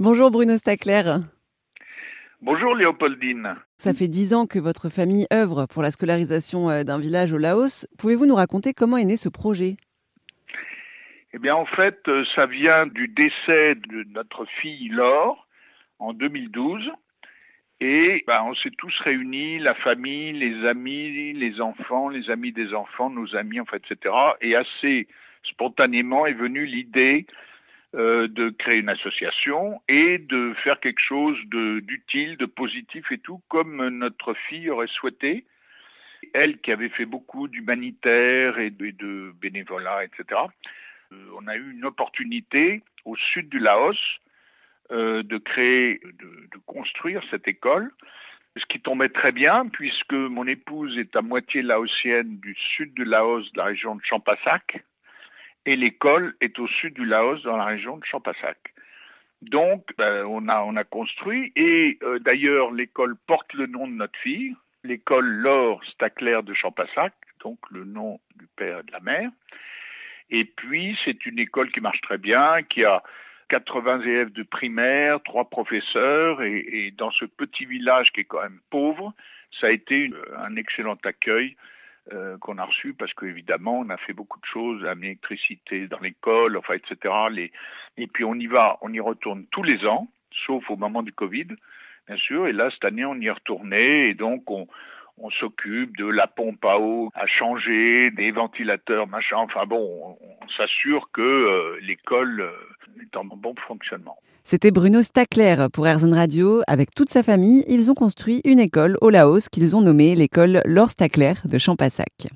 Bonjour Bruno Stacler. Bonjour Léopoldine. Ça fait dix ans que votre famille œuvre pour la scolarisation euh, d'un village au Laos. Pouvez-vous nous raconter comment est né ce projet? Eh bien en fait, euh, ça vient du décès de notre fille Laure en 2012. Et ben, on s'est tous réunis, la famille, les amis, les enfants, les amis des enfants, nos amis, en fait, etc. Et assez spontanément est venue l'idée euh, de créer une association et de faire quelque chose d'utile, de, positif et tout, comme notre fille aurait souhaité. Elle qui avait fait beaucoup d'humanitaire et de, bénévolat, etc. Euh, on a eu une opportunité au sud du Laos euh, de créer, de, construire cette école ce qui tombait très bien puisque mon épouse est à moitié laotienne du sud du Laos, de la région de Champasak, et l'école est au sud du Laos, dans la région de Champasak. Donc, ben, on, a, on a construit, et euh, d'ailleurs, l'école porte le nom de notre fille, l'école Laure Stacler de Champasak, donc le nom du père et de la mère. Et puis, c'est une école qui marche très bien, qui a 80 élèves de primaire, trois professeurs, et, et dans ce petit village qui est quand même pauvre, ça a été un excellent accueil euh, qu'on a reçu parce qu'évidemment on a fait beaucoup de choses, amener l'électricité dans l'école, enfin etc. Les... Et puis on y va, on y retourne tous les ans, sauf au moment du Covid, bien sûr. Et là cette année on y retourné et donc on, on s'occupe de la pompe à eau à changer, des ventilateurs, machin. Enfin bon, on, s'assure que euh, l'école est en bon fonctionnement. C'était Bruno Stacler pour Airzone Radio. Avec toute sa famille, ils ont construit une école au Laos qu'ils ont nommée l'école Laure Stacler de Champassac.